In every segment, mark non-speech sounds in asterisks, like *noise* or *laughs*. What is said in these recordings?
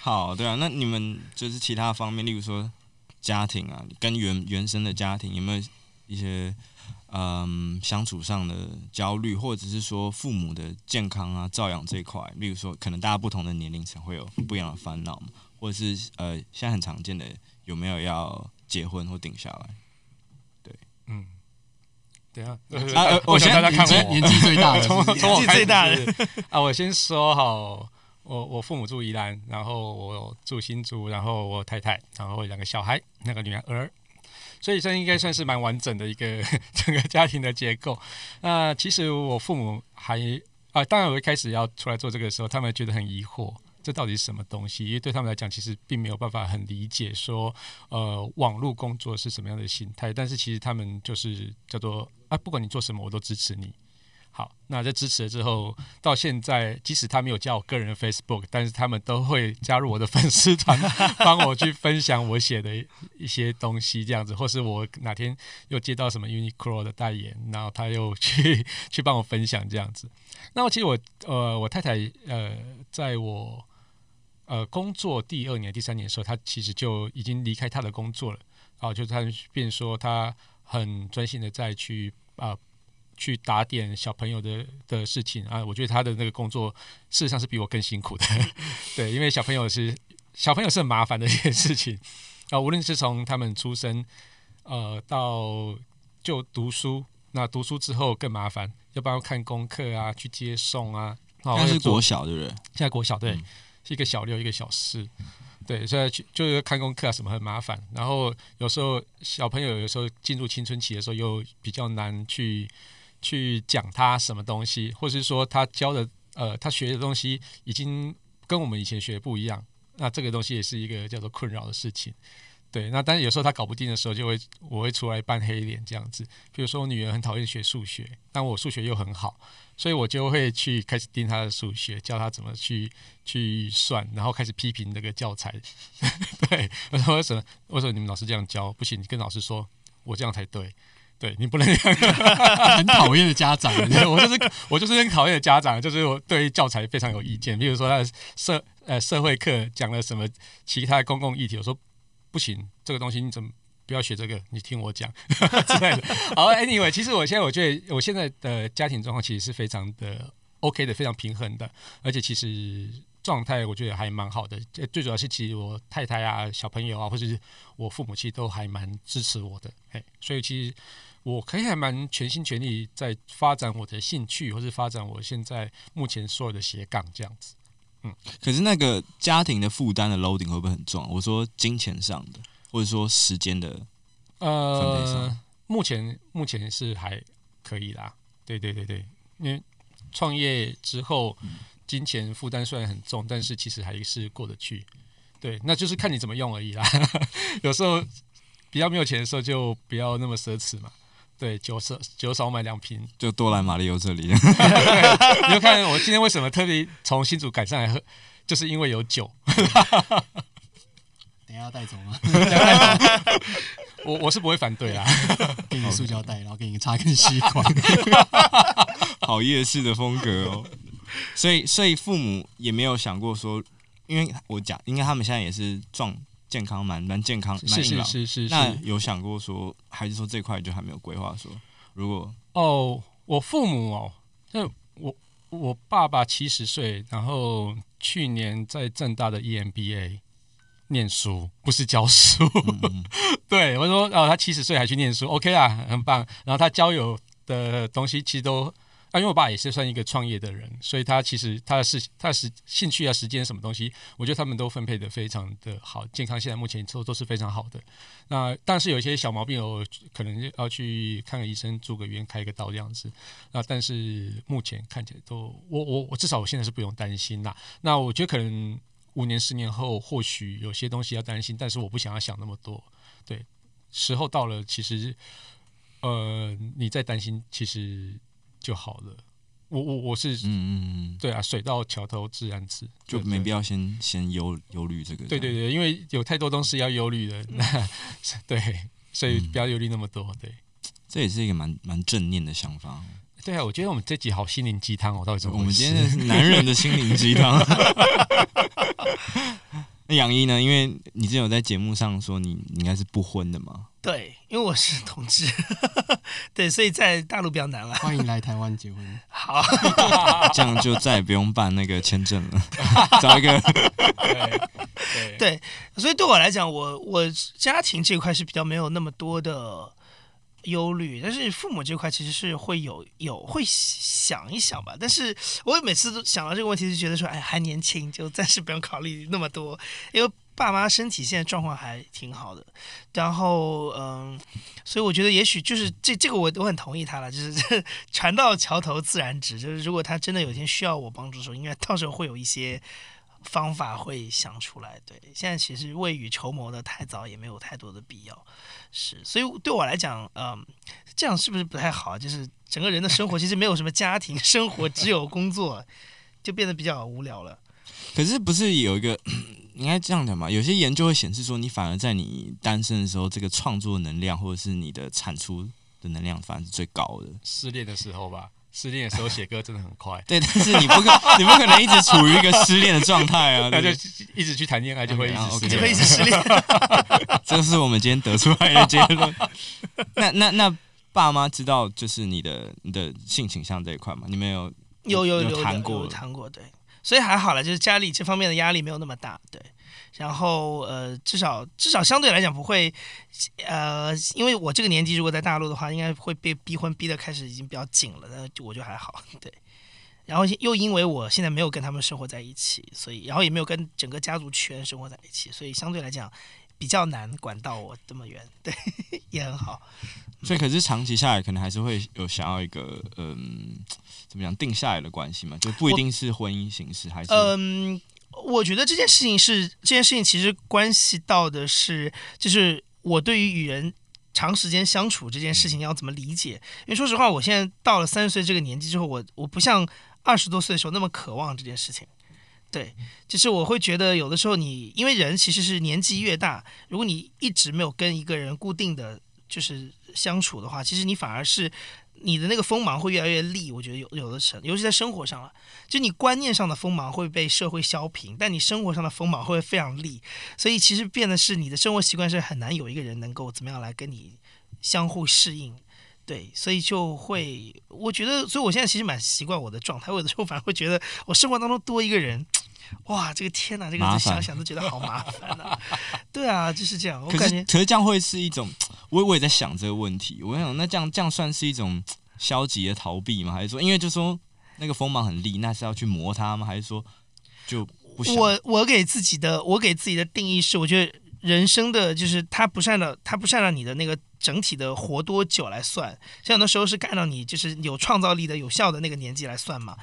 好，对啊，那你们就是其他方面，例如说家庭啊，跟原原生的家庭有没有一些嗯相处上的焦虑，或者是说父母的健康啊、照养这一块，例如说可能大家不同的年龄层会有不一样的烦恼，或者是呃现在很常见的有没有要结婚或定下来？对，嗯，对啊，啊 *laughs* 我先大家看我。年纪最大的，从从我最大的。啊，我先说好。我我父母住宜兰，然后我住新竹，然后我太太，然后两个小孩，那个女儿，所以这应该算是蛮完整的一个 *laughs* 整个家庭的结构。那其实我父母还啊，当然我一开始要出来做这个的时候，他们觉得很疑惑，这到底是什么东西？因为对他们来讲，其实并没有办法很理解说，呃，网络工作是什么样的心态。但是其实他们就是叫做啊，不管你做什么，我都支持你。好，那在支持了之后，到现在，即使他没有加我个人的 Facebook，但是他们都会加入我的粉丝团，帮我去分享我写的一些东西，这样子，或是我哪天又接到什么 Uniqlo 的代言，然后他又去去帮我分享这样子。那其实我呃，我太太呃，在我呃工作第二年、第三年的时候，她其实就已经离开她的工作了，然后就她变说她很专心的再去啊。去打点小朋友的的事情啊，我觉得他的那个工作事实上是比我更辛苦的，*laughs* 对，因为小朋友是小朋友是很麻烦的一件事情 *laughs* 啊，无论是从他们出生呃到就读书，那读书之后更麻烦，要帮他看功课啊，去接送啊，那是国小对不对？现在国小对，嗯、是一个小六一个小四，对，所以去就是看功课啊什么很麻烦，然后有时候小朋友有时候进入青春期的时候又比较难去。去讲他什么东西，或是说他教的呃，他学的东西已经跟我们以前学的不一样，那这个东西也是一个叫做困扰的事情。对，那但是有时候他搞不定的时候，就会我会出来扮黑脸这样子。比如说我女儿很讨厌学数学，但我数学又很好，所以我就会去开始盯她的数学，教她怎么去去算，然后开始批评那个教材。*laughs* 对，我说为什么？为什么你们老师这样教不行？你跟老师说，我这样才对。对你不能，*laughs* 很讨厌的家长，我就是我就是很讨厌的家长，就是我对教材非常有意见。比如说他的社呃社会课讲了什么其他公共议题，我说不行，这个东西你怎么不要学这个？你听我讲 *laughs* 之类的。好，Anyway，其实我现在我觉得我现在的家庭状况其实是非常的 OK 的，非常平衡的，而且其实状态我觉得还蛮好的。最主要是其实我太太啊、小朋友啊，或者是我父母亲都还蛮支持我的。嘿，所以其实。我可以还蛮全心全力在发展我的兴趣，或是发展我现在目前所有的斜杠这样子。嗯，可是那个家庭的负担的 loading 会不会很重？我说金钱上的，或者说时间的。呃，目前目前是还可以啦。对对对对，因为创业之后，金钱负担虽然很重，但是其实还是过得去。对，那就是看你怎么用而已啦。*laughs* 有时候比较没有钱的时候，就不要那么奢侈嘛。对，酒少酒少买两瓶，就多来马力欧这里。*laughs* 你就看我今天为什么特别从新竹赶上来喝，就是因为有酒。*laughs* 等一下要带走吗？*laughs* 我我是不会反对啦，给你塑胶袋，然后给你插根吸管。好夜市的风格哦。所以所以父母也没有想过说，因为我讲，应该他们现在也是壮。健康蛮蛮健康，蛮硬朗。是是是是。那有想过说，还是说这块就还没有规划说，如果哦，我父母哦，就我我爸爸七十岁，然后去年在正大的 EMBA 念书，不是教书。嗯、*laughs* 对，我说哦，他七十岁还去念书，OK 啊，很棒。然后他交友的东西其实都。啊，因为我爸也是算一个创业的人，所以他其实他的事、他的时兴趣啊、时间什么东西，我觉得他们都分配的非常的好，健康现在目前都都是非常好的。那但是有一些小毛病，我可能要去看个医生、住个院、开个刀这样子。那但是目前看起来都，我我我至少我现在是不用担心啦。那我觉得可能五年、十年后，或许有些东西要担心，但是我不想要想那么多。对，时候到了，其实呃，你再担心，其实。就好了，我我我是嗯嗯嗯，对啊，水到桥头自然直，就没必要先先忧忧虑这个。对对对，因为有太多东西要忧虑的，那 *laughs* 对，所以不要忧虑那么多。对，这也是一个蛮蛮正念的想法。对啊，我觉得我们这集好心灵鸡汤哦，到底怎么？我们今天是男人的心灵鸡汤。*laughs* 那杨一呢？因为你之前有在节目上说你，你应该是不婚的嘛？对，因为我是同志，*laughs* 对，所以在大陆比较难了。欢迎来台湾结婚。好，*laughs* 这样就再也不用办那个签证了，找一个。*laughs* 对对，对，所以对我来讲，我我家庭这块是比较没有那么多的忧虑，但是父母这块其实是会有有会想一想吧。但是我每次都想到这个问题，就觉得说，哎，还年轻，就暂时不用考虑那么多，因为。爸妈身体现在状况还挺好的，然后嗯，所以我觉得也许就是这这个我我很同意他了，就是 *laughs* 船到桥头自然直，就是如果他真的有一天需要我帮助的时候，应该到时候会有一些方法会想出来。对，现在其实未雨绸缪的太早也没有太多的必要，是，所以对我来讲，嗯，这样是不是不太好？就是整个人的生活其实没有什么家庭生活，只有工作，就变得比较无聊了。可是不是有一个？*clears throat* 应该这样讲嘛，有些研究会显示说，你反而在你单身的时候，这个创作能量或者是你的产出的能量，反而是最高的。失恋的时候吧，失恋的时候写歌真的很快。*laughs* 对，但是你不可，*laughs* 你不可能一直处于一个失恋的状态啊，*laughs* 那就一直去谈恋爱，就会一直失恋就会一直失恋。这是我们今天得出来的结论。那那那爸妈知道就是你的你的性倾向这一块吗？你们有有有有谈过谈过对。所以还好了，就是家里这方面的压力没有那么大，对。然后呃，至少至少相对来讲不会，呃，因为我这个年纪如果在大陆的话，应该会被逼婚逼的开始已经比较紧了，那就我就还好，对。然后又因为我现在没有跟他们生活在一起，所以然后也没有跟整个家族圈生活在一起，所以相对来讲比较难管到我这么远，对，*laughs* 也很好。所以可是长期下来，可能还是会有想要一个嗯。怎么讲定下来的关系嘛，就不一定是婚姻形式，还是嗯，我觉得这件事情是这件事情，其实关系到的是，就是我对于与人长时间相处这件事情要怎么理解。因为说实话，我现在到了三十岁这个年纪之后，我我不像二十多岁的时候那么渴望这件事情。对，就是我会觉得有的时候你，因为人其实是年纪越大，如果你一直没有跟一个人固定的就是相处的话，其实你反而是。你的那个锋芒会越来越利，我觉得有有的成，尤其在生活上了，就你观念上的锋芒会被社会削平，但你生活上的锋芒会非常利，所以其实变的是你的生活习惯是很难有一个人能够怎么样来跟你相互适应，对，所以就会，我觉得，所以我现在其实蛮习惯我的状态，我有的时候反而会觉得我生活当中多一个人。哇，这个天哪，这个想想都觉得好麻烦啊！*laughs* 对啊，就是这样。我感觉，可是这样会是一种，我我也在想这个问题。我想，那这样这样算是一种消极的逃避吗？还是说，因为就说那个锋芒很利，那是要去磨它吗？还是说就不想？我我给自己的我给自己的定义是，我觉得人生的就是它不是按照它不是按照你的那个整体的活多久来算，像很多时候是干到你就是有创造力的有效的那个年纪来算嘛。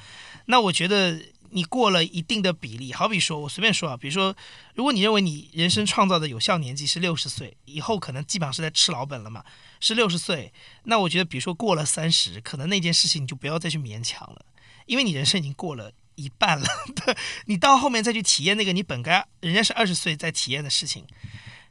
那我觉得。你过了一定的比例，好比说，我随便说啊，比如说，如果你认为你人生创造的有效年纪是六十岁，以后可能基本上是在吃老本了嘛，是六十岁，那我觉得，比如说过了三十，可能那件事情你就不要再去勉强了，因为你人生已经过了一半了，对 *laughs* 你到后面再去体验那个你本该人家是二十岁在体验的事情。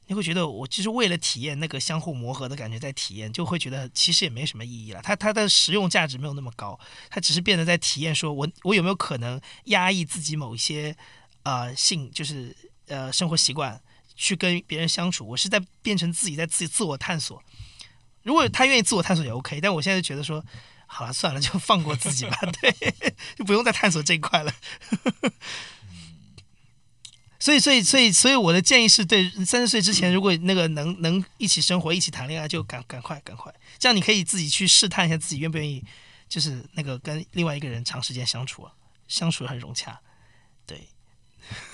你会觉得我就是为了体验那个相互磨合的感觉在体验，就会觉得其实也没什么意义了。它它的实用价值没有那么高，它只是变得在体验，说我我有没有可能压抑自己某一些呃性，就是呃生活习惯去跟别人相处，我是在变成自己在自己自我探索。如果他愿意自我探索也 OK，但我现在就觉得说好了算了，就放过自己吧，*laughs* 对，就不用再探索这一块了。所以，所以，所以，所以，我的建议是对三十岁之前，如果那个能能一起生活、一起谈恋爱，就赶赶快、赶快，这样你可以自己去试探一下自己愿不愿意，就是那个跟另外一个人长时间相处，相处很融洽。对，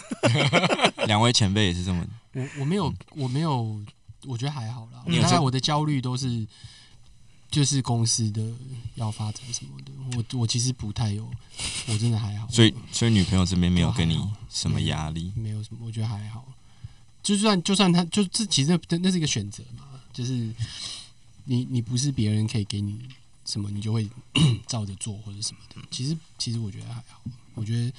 *laughs* 两位前辈也是这么。我我没有我没有，我觉得还好啦。大概我的焦虑都是。就是公司的要发展什么的，我我其实不太有，我真的还好。所以所以女朋友这边没有给你什么压力？没有什么，我觉得还好。就算就算他就这其实那那是一个选择嘛，就是你你不是别人可以给你什么，你就会 *coughs* 照着做或者什么的。其实其实我觉得还好。我觉得因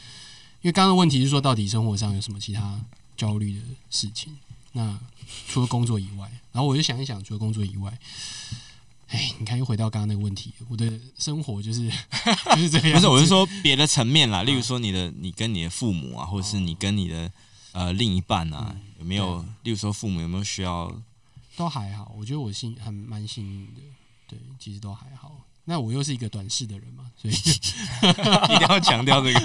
为刚刚的问题是说，到底生活上有什么其他焦虑的事情？那除了工作以外，然后我就想一想，除了工作以外。哎，你看，又回到刚刚那个问题。我的生活就是 *laughs* 就是这样。不是，我是说别的层面啦，例如说你的，你跟你的父母啊，或者是你跟你的呃另一半啊，嗯、有没有？例如说父母有没有需要？都还好，我觉得我幸很蛮幸运的，对，其实都还好。那我又是一个短视的人嘛，所以 *laughs* 一定要强调这个，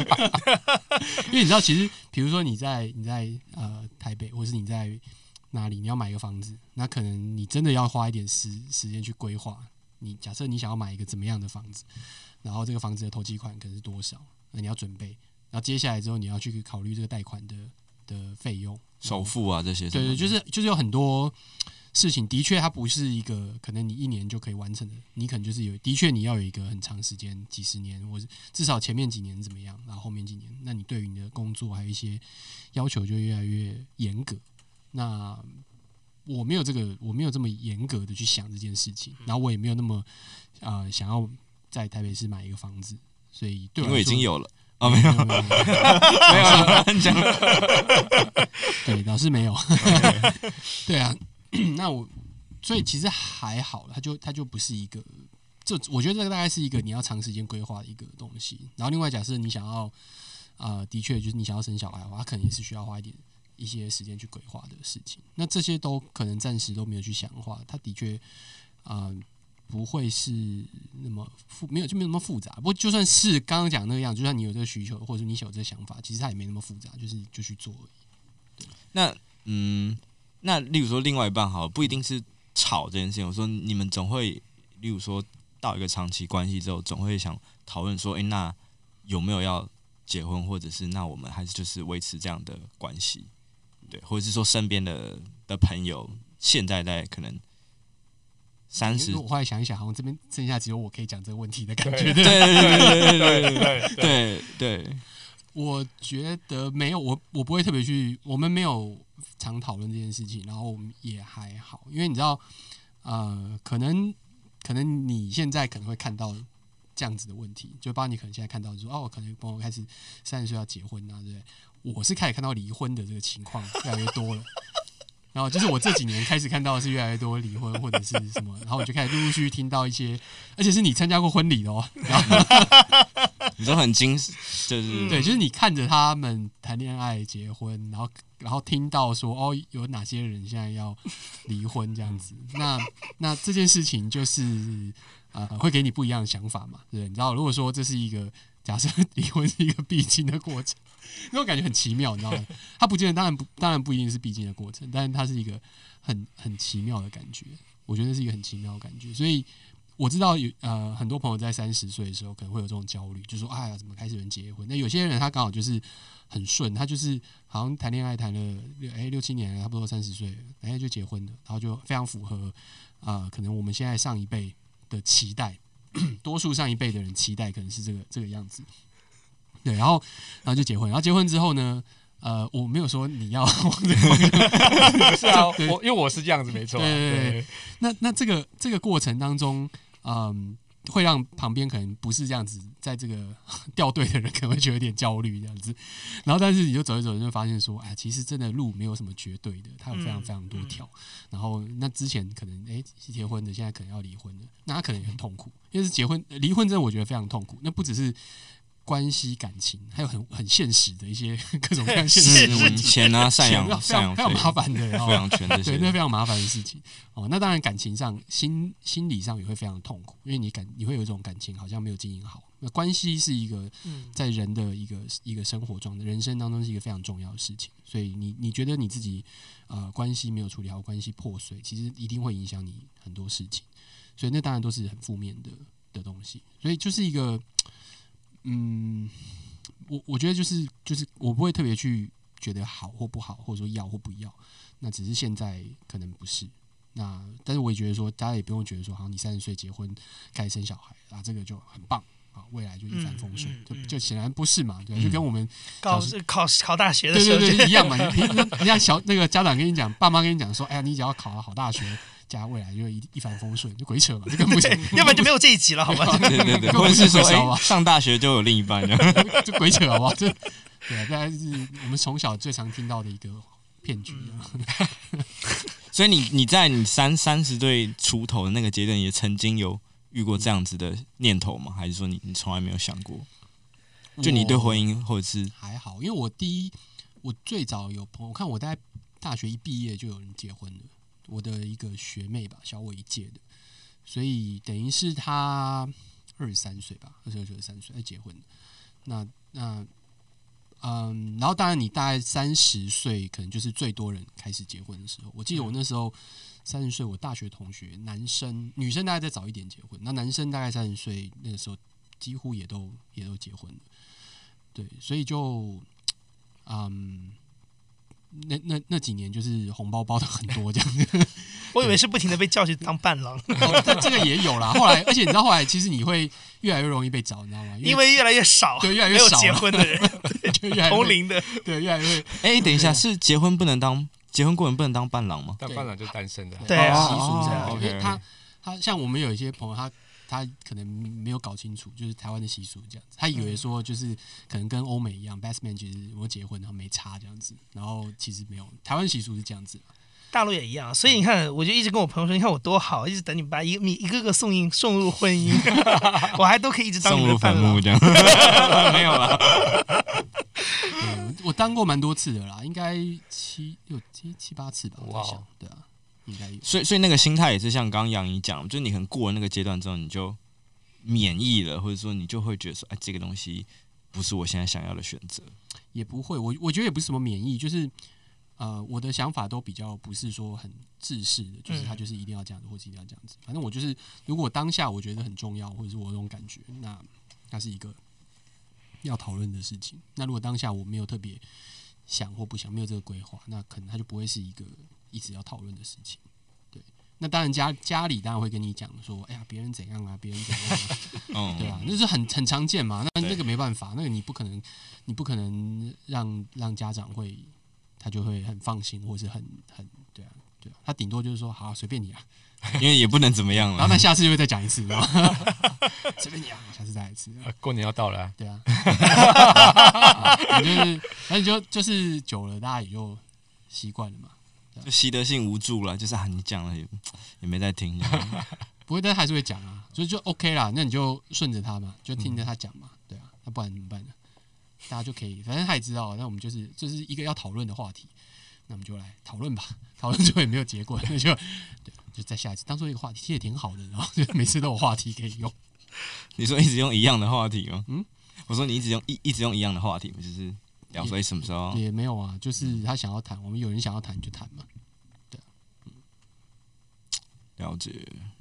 *laughs* 因为你知道，其实比如说你在你在呃台北，或是你在哪里，你要买一个房子，那可能你真的要花一点时时间去规划。你假设你想要买一个怎么样的房子，然后这个房子的投机款可能是多少，那你要准备，然后接下来之后你要去考虑这个贷款的的费用、首付啊这些。对对，就是就是有很多。事情的确，它不是一个可能你一年就可以完成的，你可能就是有，的确你要有一个很长时间，几十年，或者至少前面几年怎么样，然后后面几年，那你对于你的工作还有一些要求就越来越严格。那我没有这个，我没有这么严格的去想这件事情，然后我也没有那么啊、呃、想要在台北市买一个房子，所以对我，因为已经有了啊，没有没有没有，没有对，老师没有，对啊。那我，所以其实还好，它就它就不是一个，这我觉得这个大概是一个你要长时间规划的一个东西。然后另外，假设你想要，啊、呃，的确就是你想要生小孩的话，它可能也是需要花一点一些时间去规划的事情。那这些都可能暂时都没有去想的话，它的确啊、不会是那么复，没有就没有那么复杂。不过就算是刚刚讲那个样，就算你有这个需求，或者说你有这个想法，其实它也没那么复杂，就是就去做而已。那嗯。那例如说，另外一半好，不一定是吵这件事情。我说你们总会，例如说到一个长期关系之后，总会想讨论说，哎、那有没有要结婚，或者是那我们还是就是维持这样的关系，对，或者是说身边的的朋友现在在可能三十，我后来想一想，好像这边剩下只有我可以讲这个问题的感觉，对对对对对对对对对。我觉得没有，我我不会特别去，我们没有常讨论这件事情，然后我们也还好，因为你知道，呃，可能可能你现在可能会看到这样子的问题，就包括你可能现在看到说，哦，我可能朋友开始三十岁要结婚啊，对不对？我是开始看到离婚的这个情况越来越多了。然后就是我这几年开始看到的是越来越多离婚或者是什么，然后我就开始陆陆续续听到一些，而且是你参加过婚礼的哦，然后 *laughs* 你都很惊，就是对，就是你看着他们谈恋爱结婚，然后然后听到说哦有哪些人现在要离婚这样子，那那这件事情就是呃会给你不一样的想法嘛，对，你知道如果说这是一个假设离婚是一个必经的过程。那种感觉很奇妙，你知道吗？它不见得，当然不，当然不一定是必经的过程，但是它是一个很很奇妙的感觉。我觉得是一个很奇妙的感觉。所以我知道有呃很多朋友在三十岁的时候可能会有这种焦虑，就说哎呀，怎么开始有人结婚？那有些人他刚好就是很顺，他就是好像谈恋爱谈了六哎六七年，差不多三十岁，哎就结婚了，然后就非常符合啊、可能我们现在上一辈的期待，*clears throat* 多数上一辈的人期待可能是这个这个样子。对，然后，然后就结婚。然后结婚之后呢，呃，我没有说你要 *laughs* 是啊，我因为我是这样子，没错。对对对。那那这个这个过程当中，嗯，会让旁边可能不是这样子，在这个 *laughs* 掉队的人可能会觉得有点焦虑这样子。然后，但是你就走一走，就发现说，哎，其实真的路没有什么绝对的，它有非常非常多条。然后，那之前可能哎是结婚的，现在可能要离婚的，那他可能也很痛苦，因为是结婚离婚，真的我觉得非常痛苦。那不只是。关系感情还有很很现实的一些 *laughs* 各种各样现实的问题，钱啊，*laughs* 赡养赡养非常麻烦的，抚养权这些，对，那非常麻烦的事情哦。那当然，感情上心心理上也会非常痛苦，因为你感你会有一种感情好像没有经营好。那关系是一个在人的一个一个生活中的，人生当中是一个非常重要的事情。所以你你觉得你自己呃关系没有处理好，关系破碎，其实一定会影响你很多事情。所以那当然都是很负面的的东西。所以就是一个。嗯，我我觉得就是就是我不会特别去觉得好或不好，或者说要或不要，那只是现在可能不是。那但是我也觉得说，大家也不用觉得说，好像你三十岁结婚开始生小孩啊，这个就很棒啊，未来就一帆风顺，嗯嗯嗯、就就显然不是嘛，对，就跟我们考考考大学的时候对对对一样嘛。你人家小那个家长跟你讲，爸妈跟你讲说，哎呀，你只要考了好大学。家未来就一一帆风顺，就鬼扯嘛，这个不行，要不然就没有这一集了，好吧？*laughs* 对对对，或者是说，哎，上大学就有另一半，*laughs* 就鬼扯好不好？这对，大概是我们从小最常听到的一个骗局。*laughs* 所以你你在你三三十岁出头的那个阶段，也曾经有遇过这样子的念头吗？还是说你你从来没有想过？就你对婚姻或者是还好，因为我第一。我最早有朋友，我看我在大学一毕业就有人结婚了，我的一个学妹吧，小我一届的，所以等于是她二十三岁吧，二十二、二十三岁才结婚。那那嗯，然后当然你大概三十岁，可能就是最多人开始结婚的时候。我记得我那时候三十岁，我大学同学男生、女生大概再早一点结婚，那男生大概三十岁那个时候几乎也都也都结婚了。对，所以就嗯，那那那几年就是红包包的很多这样子。*laughs* 我以为是不停的被叫去当伴郎，*laughs* 哦，但这个也有啦。后来，而且你知道后来，其实你会越来越容易被找，你知道吗？因为，越来越少，对，越来越少结婚的人，*laughs* 就越来越同龄的，对，越来越。哎、欸，等一下，是结婚不能当结婚过人不能当伴郎吗？当伴郎就单身的，对啊，习俗这样。哦、因为他他像我们有一些朋友，他他可能没有搞清楚，就是台湾的习俗这样子，他以为说就是可能跟欧美一样，best man 其实我结婚然后没差这样子，然后其实没有，台湾习俗是这样子。大陆也一样，所以你看，我就一直跟我朋友说，你看我多好，一直等你们把一你一个个送进送入婚姻，*laughs* 我还都可以一直当你们的伴郎这样，*laughs* 没有啦。我当过蛮多次的啦，应该七六七七八次吧。我想，对啊，应该有。所以，所以那个心态也是像刚刚杨怡讲，就是你可能过了那个阶段之后，你就免疫了，或者说你就会觉得说，哎，这个东西不是我现在想要的选择。也不会，我我觉得也不是什么免疫，就是。呃，我的想法都比较不是说很制式的，就是他就是一定要这样子，或者一定要这样子。反正我就是，如果当下我觉得很重要，或者是我这种感觉，那那是一个要讨论的事情。那如果当下我没有特别想或不想，没有这个规划，那可能他就不会是一个一直要讨论的事情。对，那当然家家里当然会跟你讲说，哎呀，别人怎样啊，别人怎样啊，对啊，那是很很常见嘛。那那个没办法，那个你不可能，你不可能让让家长会。他就会很放心，或是很很对啊，对啊，他顶多就是说好随便你啊，因为也不能怎么样了。然后那下次就会再讲一次，*laughs* 随便你啊，下次再来一次。过年要到了，对啊，*laughs* 啊就是，那你就就是久了，大家也就习惯了嘛，就习得性无助了，就是啊，你讲了也也没在听，*laughs* 不会，但还是会讲啊，所以就 OK 啦，那你就顺着他嘛，就听着他讲嘛，对啊，那不然怎么办呢？大家就可以，反正他也知道，那我们就是这、就是一个要讨论的话题，那我们就来讨论吧。讨论之后也没有结果，那就对，就再下一次当做一个话题，其实也挺好的，然后就每次都有话题可以用。*laughs* 你说一直用一样的话题吗？嗯，我说你一直用一一直用一样的话题，就是聊说什么时候也？也没有啊，就是他想要谈，我们有人想要谈就谈嘛。对，嗯，了解。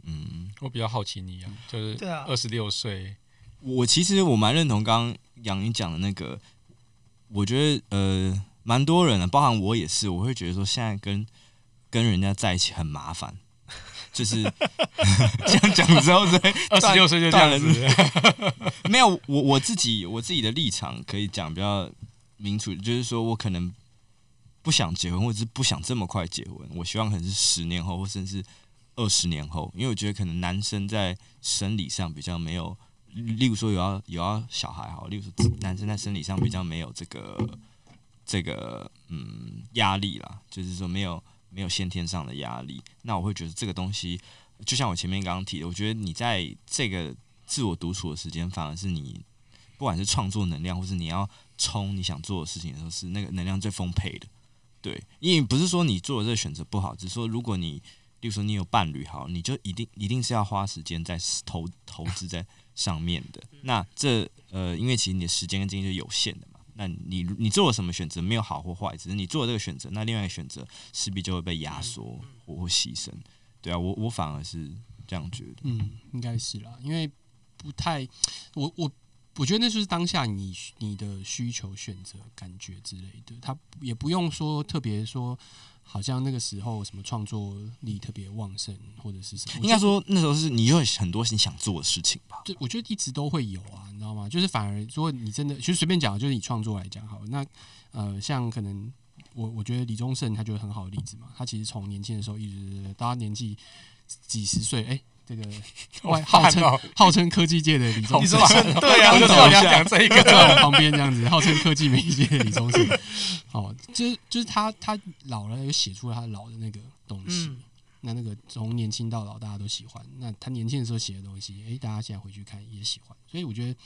嗯，我比较好奇你啊，就是对啊，二十六岁。我其实我蛮认同刚刚杨颖讲的那个，我觉得呃蛮多人的，包含我也是，我会觉得说现在跟跟人家在一起很麻烦，就是 *laughs* 这样讲之后，二十六岁就这样子，没有我我自己我自己的立场可以讲比较明楚，就是说我可能不想结婚，或者是不想这么快结婚，我希望可能是十年后，或甚至二十年后，因为我觉得可能男生在生理上比较没有。例如说有要有要小孩哈，例如说男生在生理上比较没有这个这个嗯压力啦，就是说没有没有先天上的压力，那我会觉得这个东西就像我前面刚刚提的，我觉得你在这个自我独处的时间，反而是你不管是创作能量，或是你要冲你想做的事情的时候，是那个能量最丰沛的。对，因为不是说你做的这个选择不好，只是说如果你例如说你有伴侣好，你就一定一定是要花时间在投投资在。上面的那这呃，因为其实你的时间跟精力是有限的嘛，那你你做了什么选择没有好或坏，只是你做了这个选择，那另外一个选择势必就会被压缩或或牺牲。对啊，我我反而是这样觉得。嗯，应该是啦，因为不太，我我我觉得那就是当下你你的需求、选择、感觉之类的，他也不用说特别说。好像那个时候什么创作力特别旺盛，或者是什么？应该说那时候是你有很多你想做的事情吧？对，我觉得一直都会有啊，你知道吗？就是反而如果你真的，其实随便讲，就是以创作来讲好了，那呃，像可能我我觉得李宗盛他就是很好的例子嘛，他其实从年轻的时候一直到他年纪几十岁，哎、欸。这个 *laughs* 外号称号称科技界的李宗盛，*laughs* *laughs* 对啊，我就要讲这一个，在我旁边这样子，号称科技媒介的李宗盛，哦，就是就是他他老了，又写出了他老的那个东西，嗯、那那个从年轻到老大家都喜欢，那他年轻的时候写的东西，哎，大家现在回去看也喜欢，所以我觉得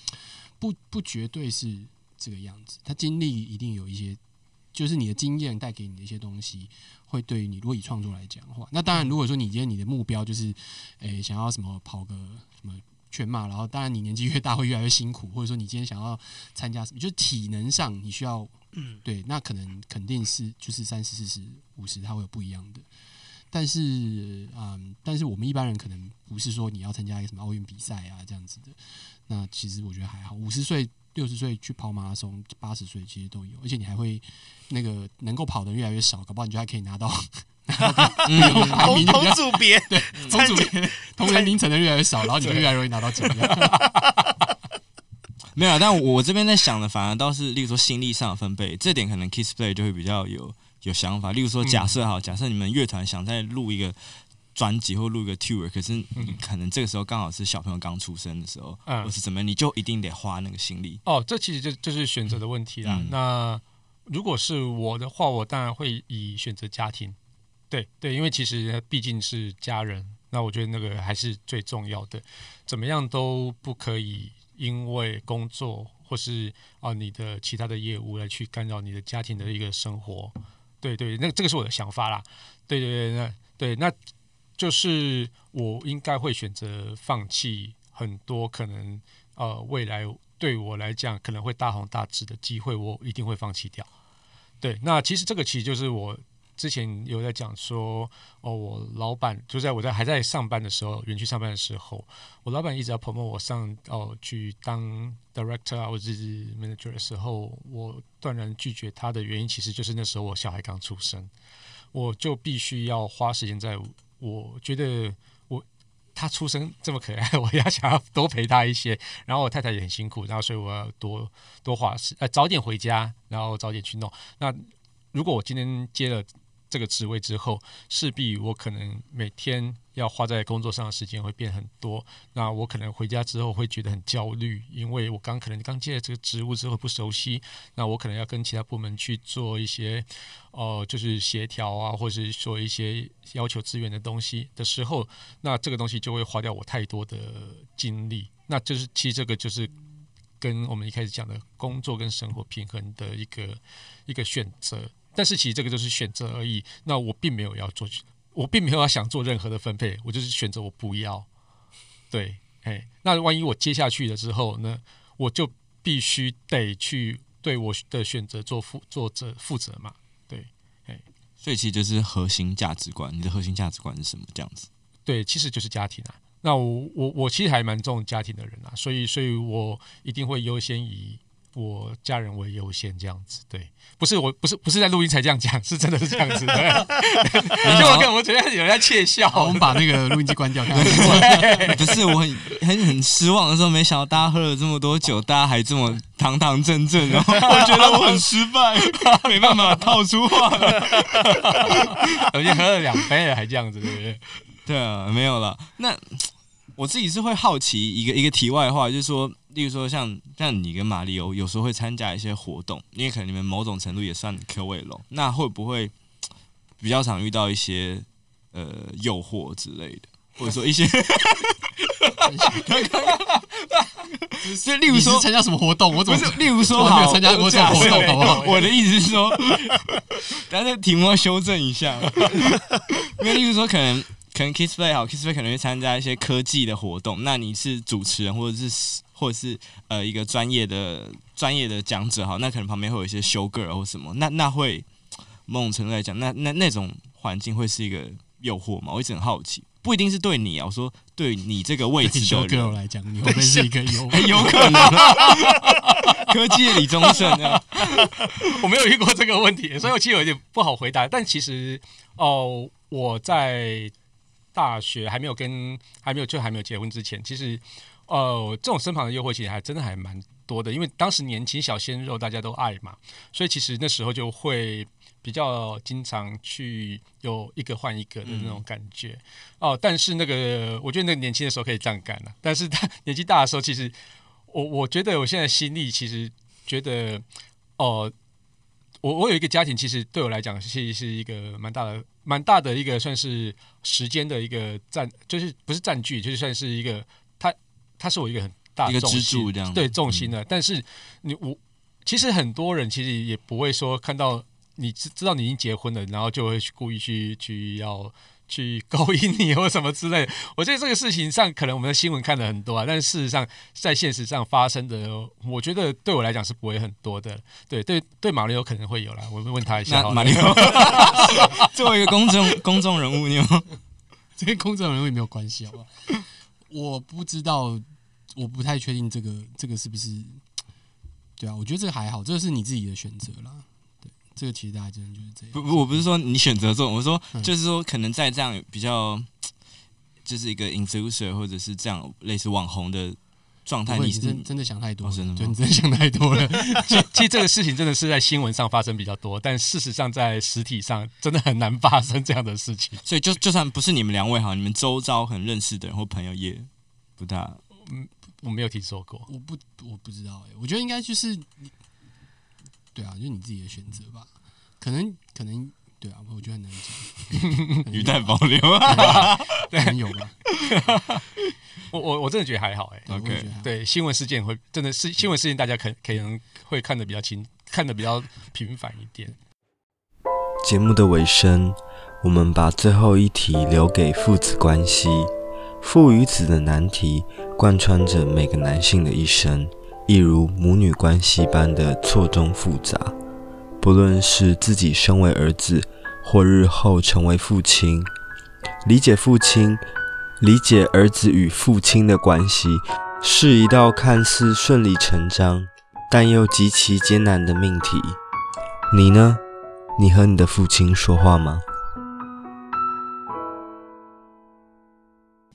不不绝对是这个样子，他经历一定有一些就是你的经验带给你的一些东西，会对于你如果以创作来讲的话，那当然如果说你今天你的目标就是，诶、欸、想要什么跑个什么全马，然后当然你年纪越大会越来越辛苦，或者说你今天想要参加什么，就是体能上你需要，嗯，对，那可能肯定是就是三十、四十、五十，它会有不一样的。但是，嗯，但是我们一般人可能不是说你要参加一个什么奥运比赛啊这样子的。那其实我觉得还好，五十岁、六十岁去跑马拉松，八十岁其实都有，而且你还会那个能够跑的越来越少，搞不好你就还可以拿到，*laughs* 同 *laughs* 同组别。对同组别 *laughs* 同年龄层的越来越少，然后你就越来越容易拿到奖。没有，但我这边在想的反而倒是，例如说心力上的分配，这点可能 Kiss Play 就会比较有。有想法，例如说，假设哈，假设你们乐团想再录一个专辑或录一个 tour，可是你可能这个时候刚好是小朋友刚出生的时候，嗯，或是怎么样，你就一定得花那个心力。哦，这其实就就是选择的问题啦。嗯、那如果是我的话，我当然会以选择家庭。对对，因为其实毕竟是家人，那我觉得那个还是最重要的。怎么样都不可以因为工作或是啊你的其他的业务来去干扰你的家庭的一个生活。对对，那这个是我的想法啦。对对对，那对，那就是我应该会选择放弃很多可能呃未来对我来讲可能会大红大紫的机会，我一定会放弃掉。对，那其实这个其实就是我之前有在讲说，哦，我老板就在我在还在上班的时候，园区上班的时候，我老板一直要 promote 我上哦去当。director 啊，或者是 manager 的时候，我断然拒绝他的原因，其实就是那时候我小孩刚出生，我就必须要花时间在。我觉得我他出生这么可爱，我要想要多陪他一些。然后我太太也很辛苦，然后所以我要多多花时，呃，早点回家，然后早点去弄。那如果我今天接了。这个职位之后，势必我可能每天要花在工作上的时间会变很多。那我可能回家之后会觉得很焦虑，因为我刚可能刚接了这个职务之后不熟悉。那我可能要跟其他部门去做一些，哦、就是协调啊，或者是说一些要求资源的东西的时候，那这个东西就会花掉我太多的精力。那就是其实这个就是跟我们一开始讲的工作跟生活平衡的一个一个选择。但是其实这个就是选择而已。那我并没有要做，我并没有要想做任何的分配，我就是选择我不要。对，哎，那万一我接下去了之后呢，我就必须得去对我的选择做负做责负责嘛。对，哎，所以其实就是核心价值观。你的核心价值观是什么？这样子？对，其实就是家庭啊。那我我我其实还蛮重家庭的人啊，所以所以我一定会优先以。我家人为优先，这样子对，不是我不是不是在录音才这样讲，是真的是这样子。对，就我跟我觉得有人在窃笑，我们把那个录音机关掉。不 *laughs* 是我很很很失望的时候，没想到大家喝了这么多酒，大家还这么堂堂正正，然后我觉得我很失败，*laughs* 没办法套出话。我已经喝了两杯了，还这样子，对不对？对啊，没有了。那我自己是会好奇一个一个题外话，就是说。例如说像，像像你跟马里欧有时候会参加一些活动，因为可能你们某种程度也算 KOL，那会不会比较常遇到一些呃诱惑之类的，或者说一些，所以例如说参加什么活动，我怎么是例如说我没有参加过这种活动，好不好？我的意思是说，*laughs* 但是题目要修正一下，因为例如说可能。可能 Kiss Play 好，Kiss Play 可能会参加一些科技的活动。那你是主持人，或者是或者是呃一个专业的专业的讲者哈，那可能旁边会有一些 show girl 或什么。那那会某种程度来讲，那那那种环境会是一个诱惑嘛？我一直很好奇，不一定是对你啊，我说对你这个位置的 show girl 来讲，你会不会是一个诱惑？*laughs* 有可能，*laughs* 科技的李宗盛啊，*laughs* 我没有遇过这个问题，所以我其实有点不好回答。但其实哦，我在。大学还没有跟还没有就还没有结婚之前，其实，呃，这种身旁的诱惑其实还真的还蛮多的，因为当时年轻小鲜肉大家都爱嘛，所以其实那时候就会比较经常去有一个换一个的那种感觉哦、嗯呃。但是那个我觉得那个年轻的时候可以这样干了，但是他年纪大的时候，其实我我觉得我现在心里其实觉得哦。呃我我有一个家庭，其实对我来讲是是一个蛮大的、蛮大的一个算是时间的一个占，就是不是占据，就是算是一个，它它是我一个很大的，一个支柱这样，对重心的。嗯、但是你我其实很多人其实也不会说看到你知知道你已经结婚了，然后就会去故意去去要去勾引你或什么之类的。我觉得这个事情上，可能我们的新闻看的很多啊，*laughs* 但是事实上在现实上发生的，我觉得对我来讲是不会很多的。对对对，马里奥可能会有啦，我问他一下。马里奥作为一个公众公众人物，你有这跟公众人物也没有关系，好吧？我不知道，我不太确定这个这个是不是。对啊，我觉得这个还好，这个是你自己的选择啦。对，这个其实大家真的就是这样。不不，我不是说你选择这种，我说就是说，可能在这样比较，就是一个 influencer 或者是这样类似网红的状态，你真真的想太多，哦、真的吗？你真的想太多了。*laughs* 其实，其实这个事情真的是在新闻上发生比较多，但事实上在实体上真的很难发生这样的事情。所以，就就算不是你们两位哈，你们周遭很认识的人或朋友也不大，嗯。我没有听说过，我不我不知道哎、欸，我觉得应该就是，对啊，就是你自己的选择吧，可能可能对啊，我觉得很难讲，*laughs* 语带保留，*laughs* 可能有吧。*laughs* 我我我真的觉得还好哎、欸、，OK，对新闻事件会真的是新闻事件，大家可可能会看得比较清，看得比较频繁一点。节目的尾声，我们把最后一题留给父子关系。父与子的难题贯穿着每个男性的一生，一如母女关系般的错综复杂。不论是自己身为儿子，或日后成为父亲，理解父亲、理解儿子与父亲的关系，是一道看似顺理成章，但又极其艰难的命题。你呢？你和你的父亲说话吗？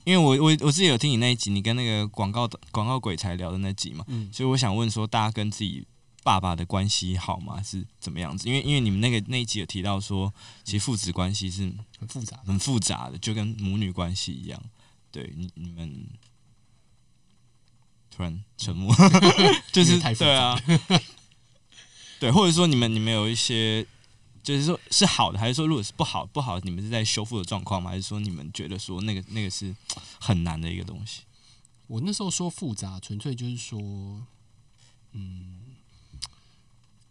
因为我我我自己有听你那一集，你跟那个广告的广告鬼才聊的那集嘛，嗯，所以我想问说，大家跟自己爸爸的关系好吗？是怎么样子？因为因为你们那个那一集有提到说，其实父子关系是很复杂，很复杂的，就跟母女关系一样。对，你你们突然沉默，*laughs* 就是对啊，对，或者说你们你们有一些。就是说，是好的，还是说，如果是不好，不好，你们是在修复的状况吗？还是说，你们觉得说那个那个是很难的一个东西？我那时候说复杂，纯粹就是说，嗯，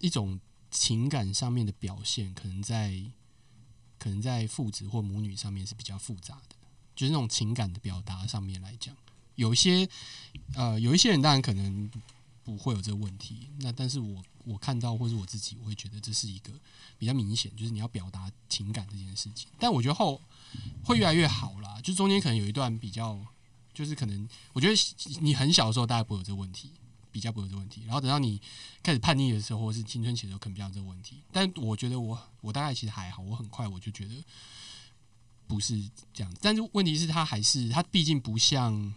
一种情感上面的表现，可能在可能在父子或母女上面是比较复杂的，就是那种情感的表达上面来讲，有一些呃，有一些人当然可能。不会有这个问题。那但是我我看到或是我自己，我会觉得这是一个比较明显，就是你要表达情感这件事情。但我觉得后会越来越好啦，就中间可能有一段比较，就是可能我觉得你很小的时候大概不会有这个问题，比较不会有这问题。然后等到你开始叛逆的时候，或是青春期的时候，可能比较这个问题。但我觉得我我大概其实还好，我很快我就觉得不是这样。但是问题是，他还是他毕竟不像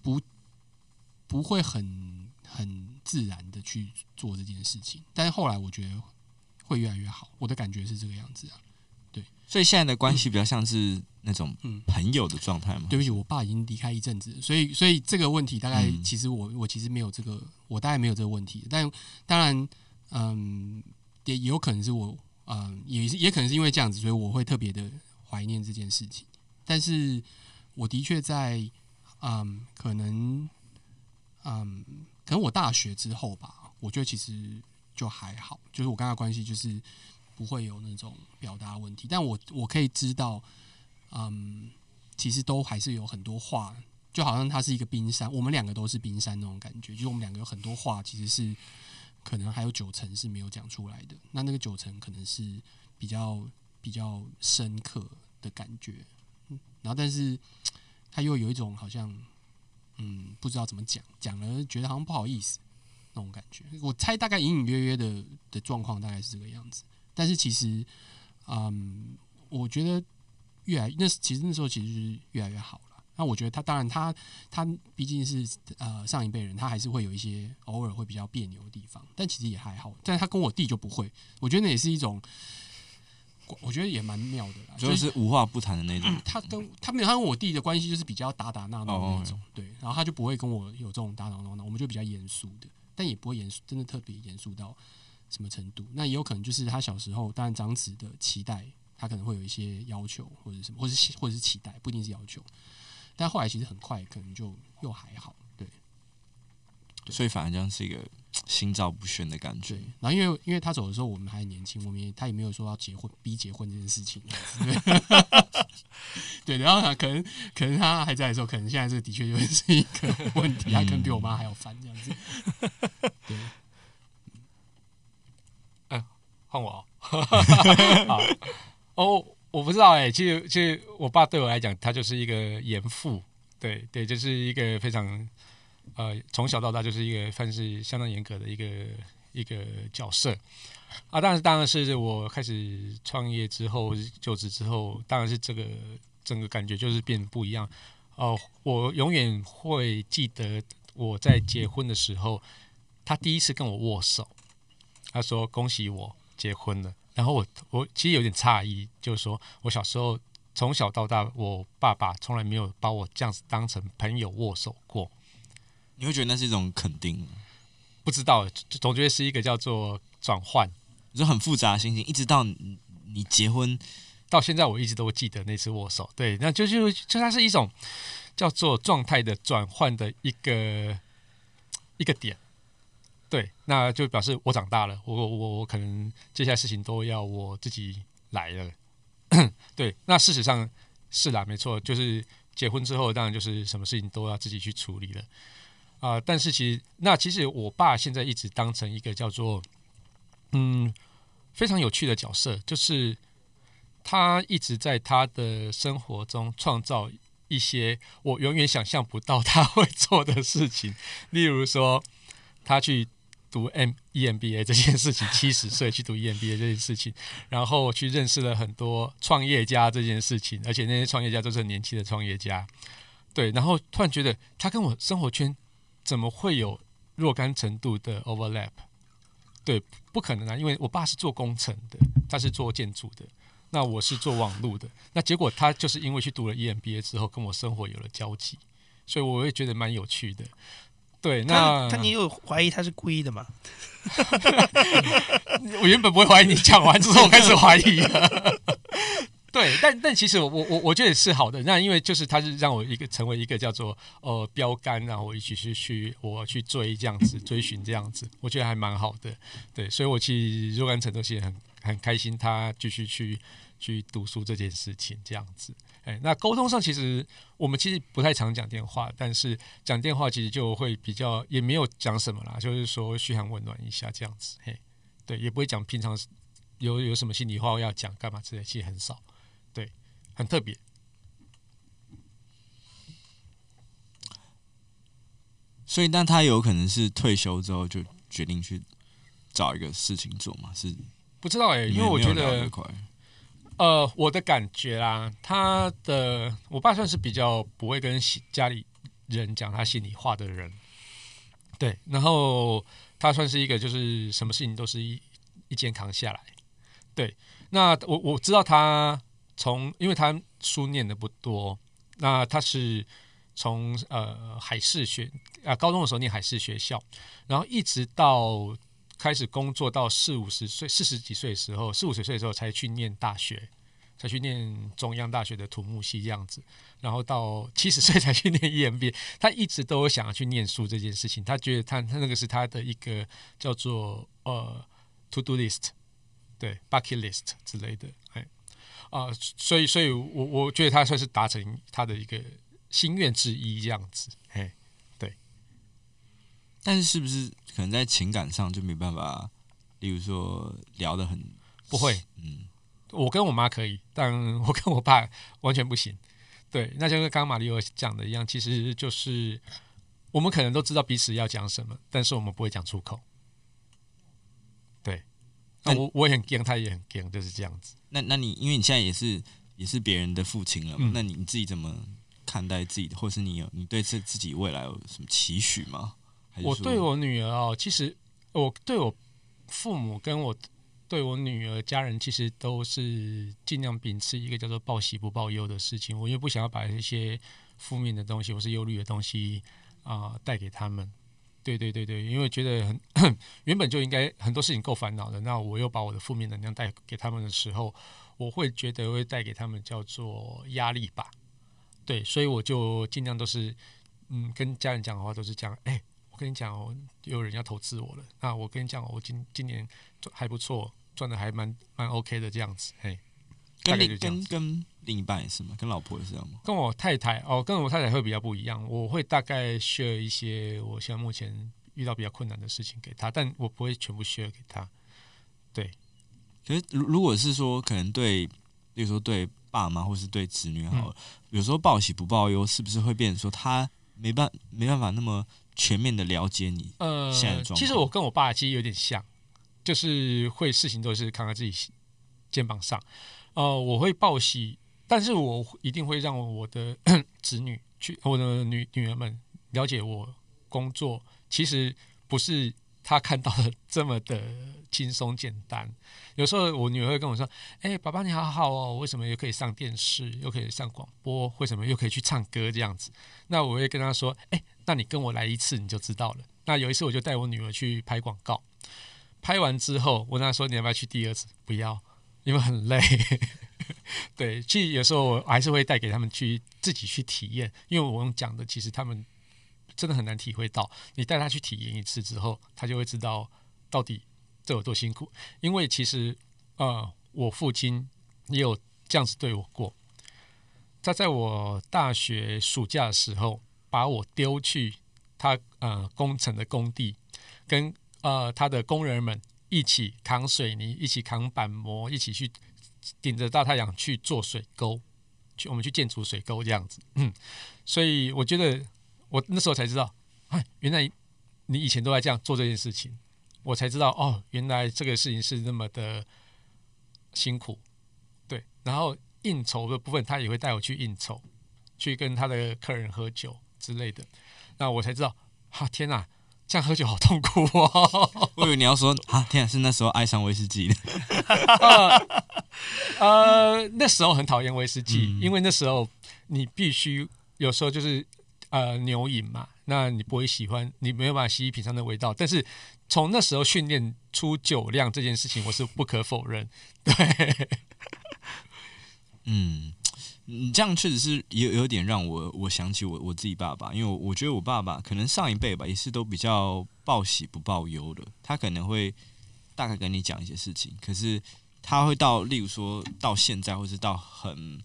不不会很。很自然的去做这件事情，但是后来我觉得会越来越好，我的感觉是这个样子啊。对，所以现在的关系比较像是那种朋友的状态吗？对不起，我爸已经离开一阵子，所以所以这个问题大概其实我我其实没有这个，我大概没有这个问题。但当然，嗯，也有可能是我，嗯，也也可能是因为这样子，所以我会特别的怀念这件事情。但是我的确在，嗯，可能，嗯。可能我大学之后吧，我觉得其实就还好，就是我跟他关系就是不会有那种表达问题。但我我可以知道，嗯，其实都还是有很多话，就好像他是一个冰山，我们两个都是冰山那种感觉。就是我们两个有很多话，其实是可能还有九成是没有讲出来的。那那个九成可能是比较比较深刻的感觉，然后但是他又有一种好像。嗯，不知道怎么讲，讲了觉得好像不好意思那种感觉。我猜大概隐隐约约的的状况大概是这个样子。但是其实，嗯，我觉得越来那其实那时候其实是越来越好了。那我觉得他当然他他毕竟是呃上一辈人，他还是会有一些偶尔会比较别扭的地方，但其实也还好。但是他跟我弟就不会，我觉得那也是一种。我觉得也蛮妙的啦，就是无话不谈的那种。嗯、*clears throat* 他跟他没有，他跟我弟的关系就是比较打打闹闹的那种，对。然后他就不会跟我有这种打打闹闹，我们就比较严肃的，但也不会严肃，真的特别严肃到什么程度。那也有可能就是他小时候，当然长子的期待，他可能会有一些要求或者什么，或者是或者是期待，不一定是要求。但后来其实很快，可能就又还好，对。所以反而这样是一个心照不宣的感觉。然后因为因为他走的时候我们还年轻，我们也他也没有说要结婚逼结婚这件事情。*laughs* 对，然后他可能可能他还在的时候，可能现在这的确就是一个问题，他可能比我妈还要烦这样子。*laughs* 对，嗯，换我。*laughs* 好哦，我不知道哎、其实其实我爸对我来讲，他就是一个严父，对对，就是一个非常呃，从小到大就是一个算是相当严格的一个一个角色啊。当然，当然是我开始创业之后，就职之后，当然是这个整个感觉就是变不一样哦、我永远会记得我在结婚的时候，他第一次跟我握手，他说恭喜我。结婚了，然后我我其实有点诧异，就是说我小时候从小到大，我爸爸从来没有把我这样子当成朋友握手过。你会觉得那是一种肯定？不知道，总觉得是一个叫做转换，就很复杂的心情。一直到你，你结婚到现在，我一直都记得那次握手。对，那就就就它是一种叫做状态的转换的一个一个点。对，那就表示我长大了，我我我可能接下来事情都要我自己来了。*coughs* 对，那事实上是啦，没错，就是结婚之后，当然就是什么事情都要自己去处理了啊、但是其实，那其实我爸现在一直当成一个叫做嗯非常有趣的角色，就是他一直在他的生活中创造一些我永远想象不到他会做的事情，例如说他去。读 M EMBA 这件事情，七十岁去读 EMBA 这件事情，然后去认识了很多创业家这件事情，而且那些创业家都是很年轻的创业家，对，然后突然觉得他跟我生活圈怎么会有若干程度的 overlap？对，不可能啊，因为我爸是做工程的，他是做建筑的，那我是做网络的，那结果他就是因为去读了 EMBA 之后，跟我生活有了交集，所以我也觉得蛮有趣的。对，那他，他你有怀疑他是故意的吗？*laughs* 我原本不会怀疑，你讲完之后我开始怀疑了。对，但但其实我我我觉得是好的。那因为就是他是让我一个成为一个叫做呃标杆，然后我一起去去我去追这样子，追寻这样子，我觉得还蛮好的。对，所以我其实若干程度其实很很开心，他继续去去读书这件事情这样子。哎，那沟通上其实我们其实不太常讲电话，但是讲电话其实就会比较也没有讲什么啦，就是说嘘寒问暖一下这样子。嘿，对，也不会讲平常有有什么心里话要讲干嘛之类，其实很少，对，很特别。所以，那他有可能是退休之后就决定去找一个事情做嘛？是不知道哎、欸，因为我觉得。呃，我的感觉啦，他的我爸算是比较不会跟家里人讲他心里话的人，对，然后他算是一个就是什么事情都是一一肩扛下来，对，那我我知道他从，因为他书念的不多，那他是从呃海事学啊、高中的时候念海事学校，然后一直到。开始工作到四五十岁、四十几岁的时候，四五十岁的时候才去念大学，才去念中央大学的土木系这样子，然后到七十岁才去念 EMBA。他一直都有想要去念书这件事情，他觉得他他那个是他的一个叫做呃 to do list，对 bucket list 之类的，哎啊、所以所以我我觉得他算是达成他的一个心愿之一这样子，嘿。但是是不是可能在情感上就没办法？例如说聊得很不会，嗯，我跟我妈可以，但我跟我爸完全不行。对，那就跟刚刚马里欧讲的一样，其实就是我们可能都知道彼此要讲什么，但是我们不会讲出口。对，那我我也很惊，他也很惊，就是这样子。那那你因为你现在也是也是别人的父亲了嘛，嗯，那你自己怎么看待自己的，或是你有你对自自己未来有什么期许吗？我对我女儿哦，其实我对我父母跟我对我女儿家人，其实都是尽量秉持一个叫做报喜不报忧的事情。我又不想要把一些负面的东西或是忧虑的东西啊、呃、带给他们。对对对对，因为觉得很 *coughs* 原本就应该很多事情够烦恼的，那我又把我的负面能量带给他们的时候，我会觉得会带给他们叫做压力吧。对，所以我就尽量都是嗯跟家人讲的话都是讲，哎。我跟你讲哦，有人要投资我了。那我跟你讲，我今今年赚还不错，赚的还蛮蛮 OK 的这样子。嘿，跟另跟跟另一半也是吗？跟老婆也是这样吗？跟我太太哦，跟我太太会比较不一样。我会大概 share 一些我现在目前遇到比较困难的事情给她，但我不会全部 share 给她。对，可是如如果是说，可能对，比如说对爸妈或是对子女好了，嗯、有时候报喜不报忧，是不是会变成说他没办没办法那么全面的了解你呃现在的状况？其实我跟我爸其实有点像，就是会事情都是扛在自己肩膀上。呃，我会报喜，但是我一定会让我的 *coughs* 子女去，我的女女儿们了解我工作其实不是。他看到的这么的轻松简单，有时候我女儿会跟我说：“哎、欸，爸爸你好好哦，为什么又可以上电视，又可以上广播，为什么又可以去唱歌这样子？”那我会跟她说：“哎、欸，那你跟我来一次你就知道了。”那有一次我就带我女儿去拍广告，拍完之后我跟她说：“你要不要去第二次？”不要，因为很累。*laughs* 对，其实有时候我还是会带给他们去自己去体验，因为我用讲的，其实他们。真的很难体会到，你带他去体验一次之后，他就会知道到底这有多辛苦。因为其实，呃，我父亲也有这样子对我过。他在我大学暑假的时候，把我丢去他呃工程的工地，跟呃他的工人们一起扛水泥，一起扛板模，一起去顶着大太阳去做水沟，去我们去建筑水沟这样子。嗯，所以我觉得。我那时候才知道，哎，原来你以前都在这样做这件事情，我才知道哦，原来这个事情是那么的辛苦，对。然后应酬的部分，他也会带我去应酬，去跟他的客人喝酒之类的。那我才知道，哈、啊，天哪，这样喝酒好痛苦哦！*laughs* 我以为你要说，啊，天哪，是那时候爱上威士忌的。*laughs* 呃，那时候很讨厌威士忌，嗯、因为那时候你必须有时候就是。呃，牛饮嘛，那你不会喜欢，你没有办法细细品尝的味道。但是从那时候训练出酒量这件事情，我是不可否认。对，*laughs* 嗯，你这样确实是有有点让我我想起我我自己爸爸，因为我我觉得我爸爸可能上一辈吧，也是都比较报喜不报忧的。他可能会大概跟你讲一些事情，可是他会到，例如说到现在，或是到很。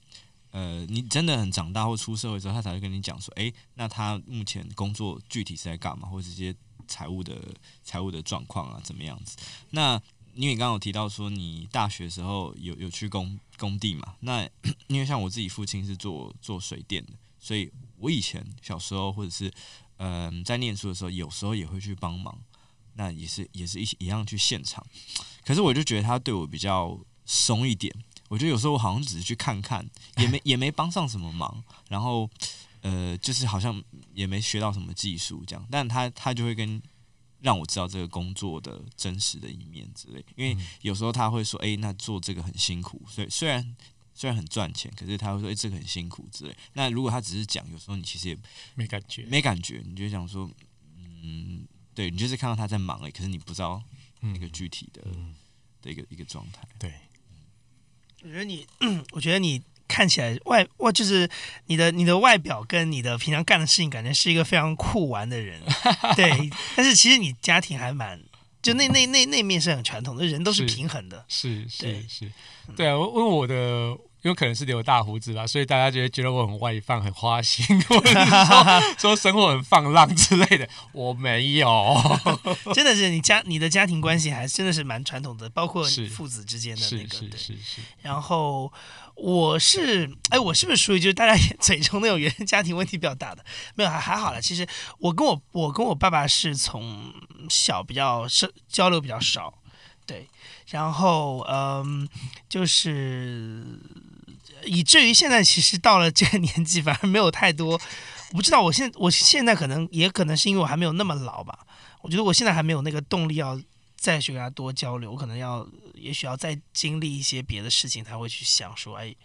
呃，你真的很长大或出社会之后，他才会跟你讲说，诶，那他目前工作具体是在干嘛，或者这些财务的财务的状况啊，怎么样子？那因为刚刚有提到说，你大学时候有有去工工地嘛？那 *clears throat* 因为像我自己父亲是做做水电的，所以我以前小时候或者是嗯、呃、在念书的时候，有时候也会去帮忙，那也是也是一一样去现场。可是我就觉得他对我比较松一点。我觉得有时候我好像只是去看看，也没也没帮上什么忙，然后呃，就是好像也没学到什么技术这样。但他他就会跟让我知道这个工作的真实的一面之类。因为有时候他会说：“哎，那做这个很辛苦。”所以虽然虽然很赚钱，可是他会说：“哎，这个很辛苦之类。”那如果他只是讲，有时候你其实也没感觉，没感觉，你就想说：“嗯，对你就是看到他在忙哎，可是你不知道那个具体的、嗯、的一个一个状态。”对。我觉得你，*clears throat* 我觉得你看起来外外就是你的你的外表跟你的平常干的事情，感觉是一个非常酷玩的人，*laughs* 对。但是其实你家庭还蛮，就那那那那面是很传统的，人都是平衡的，是是是，是，对啊。因为我的。有可能是留大胡子吧，所以大家觉得觉得我很外放、很花心，*laughs* 或者是说 *laughs* 说生活很放浪之类的。我没有，*laughs* 真的是你家你的家庭关系还真的是蛮传统的，包括你父子之间的那个。是是是是。然后我是哎，我是不是属于就是大家嘴中那种原生家庭问题比较大的？没有，还还好了。其实我跟我我跟我爸爸是从小比较是交流比较少，对。然后嗯，就是。以至于现在，其实到了这个年纪，反而没有太多。我不知道，我现我现在可能也可能是因为我还没有那么老吧。我觉得我现在还没有那个动力要再去跟他多交流。我可能要，也许要再经历一些别的事情，才会去想说，哎，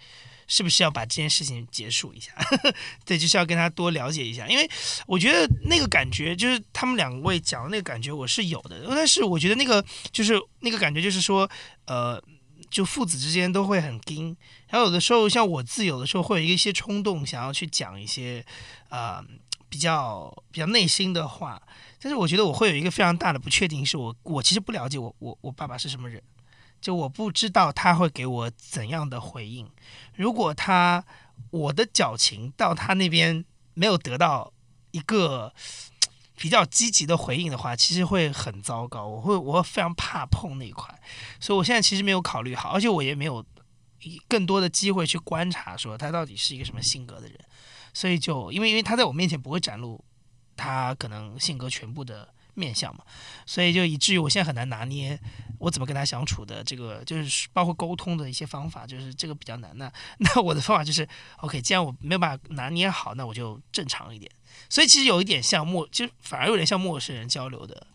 是不是要把这件事情结束一下？*laughs* 对，就是要跟他多了解一下。因为我觉得那个感觉，就是他们两位讲的那个感觉，我是有的。但是我觉得那个就是那个感觉，就是说，呃。就父子之间都会很盯，然后有的时候像我自有的时候会有一些冲动，想要去讲一些啊、呃、比较比较内心的话，但是我觉得我会有一个非常大的不确定，是我我其实不了解我我我爸爸是什么人，就我不知道他会给我怎样的回应。如果他我的矫情到他那边没有得到一个比较积极的回应的话，其实会很糟糕。我会我会非常怕碰那一块，所以我现在其实没有考虑好，而且我也没有更多的机会去观察说他到底是一个什么性格的人。所以就因为因为他在我面前不会展露他可能性格全部的面相嘛，所以就以至于我现在很难拿捏我怎么跟他相处的这个就是包括沟通的一些方法，就是这个比较难。那 *laughs* 那我的方法就是，OK，既然我没有办法拿捏好，那我就正常一点。所以其实有一点像陌，就反而有点像陌生人交流的